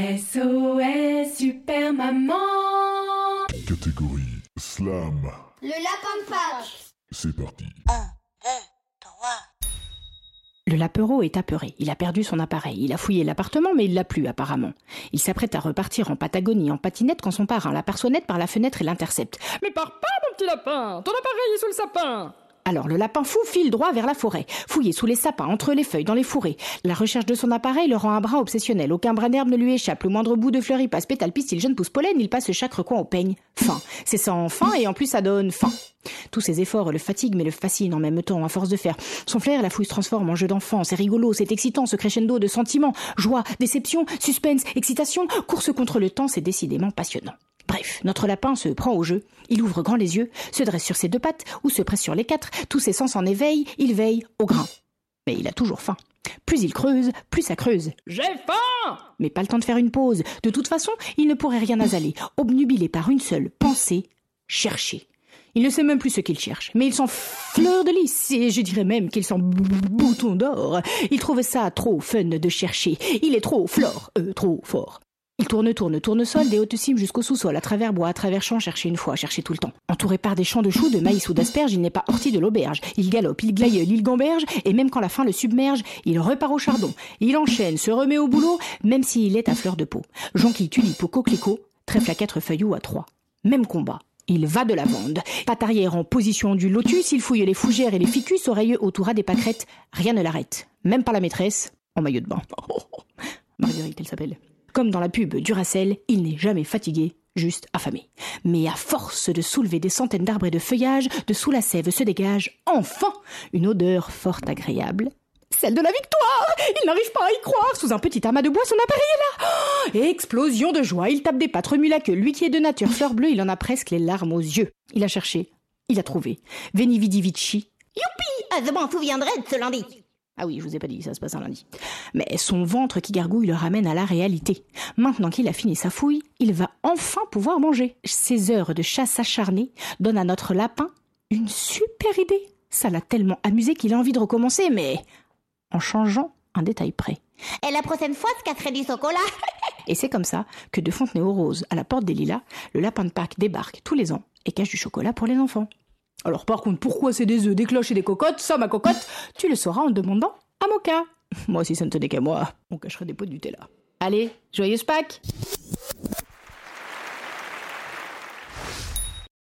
SOS Super Maman Catégorie Slam. Le lapin de Pâques. C'est parti. Le lapereau est apeuré. Il a perdu son appareil. Il a fouillé l'appartement, mais il l'a plus, apparemment. Il s'apprête à repartir en Patagonie en patinette quand son parrain l'aperçoit net par la fenêtre et l'intercepte. Mais pars pas, mon petit lapin Ton appareil est sous le sapin Alors le lapin fou file droit vers la forêt, fouillé sous les sapins, entre les feuilles, dans les fourrés. La recherche de son appareil le rend un brin obsessionnel. Aucun brin d'herbe ne lui échappe. Le moindre bout de fleur y passe pétale, pistil, jeune pousse pollen, il passe chaque recoin au peigne. Fin. C'est sans fin et en plus ça donne faim. Tous ses efforts le fatiguent mais le fascinent en même temps, à force de faire. Son flair, la fouille se transforme en jeu d'enfant. C'est rigolo, c'est excitant, ce crescendo de sentiments. Joie, déception, suspense, excitation, course contre le temps, c'est décidément passionnant. Bref, notre lapin se prend au jeu. Il ouvre grand les yeux, se dresse sur ses deux pattes ou se presse sur les quatre. Tous ses sens en éveil, il veille au grain. Mais il a toujours faim. Plus il creuse, plus ça creuse. J'ai faim Mais pas le temps de faire une pause. De toute façon, il ne pourrait rien asaler, obnubilé par une seule pensée chercher. Il ne sait même plus ce qu'il cherche, mais il sent fleur de lys, et je dirais même qu'il b- bouton d'or. Il trouve ça trop fun de chercher. Il est trop flore, euh, trop fort. Tourne, tourne, tourne sol, des hautes cimes jusqu'au sous-sol, à travers bois, à travers champs, chercher une fois, chercher tout le temps. Entouré par des champs de choux, de maïs ou d'asperges, il n'est pas horti de l'auberge. Il galope, il glaïeule, il gamberge, et même quand la faim le submerge, il repart au chardon. Il enchaîne, se remet au boulot, même s'il est à fleur de peau. Jonquille, tulipe ou coquelicot, trèfle à quatre feuilles à trois. Même combat. Il va de lavande. Patte arrière en position du lotus, il fouille les fougères et les ficus, oreilleux autour des pâquerettes. Rien ne l'arrête. Même pas la maîtresse, en maillot de bain. Marguerite, elle s'appelle. Comme dans la pub Duracell, il n'est jamais fatigué, juste affamé. Mais à force de soulever des centaines d'arbres et de feuillages, de sous la sève se dégage, enfin, une odeur fort agréable. Celle de la victoire Il n'arrive pas à y croire Sous un petit amas de bois, son appareil est là Oh Explosion de joie Il tape des pattes, remue la queue. Lui qui est de nature fleur bleue, il en a presque les larmes aux yeux. Il a cherché. Il a trouvé. Veni vidi vici. Youpi Ah, je m'en de ce lundi. Ah oui, je vous ai pas dit, ça se passe un lundi. Mais son ventre qui gargouille le ramène à la réalité. Maintenant qu'il a fini sa fouille, il va enfin pouvoir manger. Ses heures de chasse acharnée donnent à notre lapin une super idée. Ça l'a tellement amusé qu'il a envie de recommencer, mais en changeant un détail près. Et la prochaine fois, je casserai du chocolat. Et c'est comme ça que de Fontenay-aux-Roses à la porte des Lilas, le lapin de Pâques débarque tous les ans et cache du chocolat pour les enfants. Alors par contre, pourquoi c'est des œufs, des cloches et des cocottes? Ça, ma cocotte, tu le sauras en demandant à Moka. Moi, si ça ne tenait qu'à moi, on cacherait des pots de Nutella. Allez, joyeuse Pâques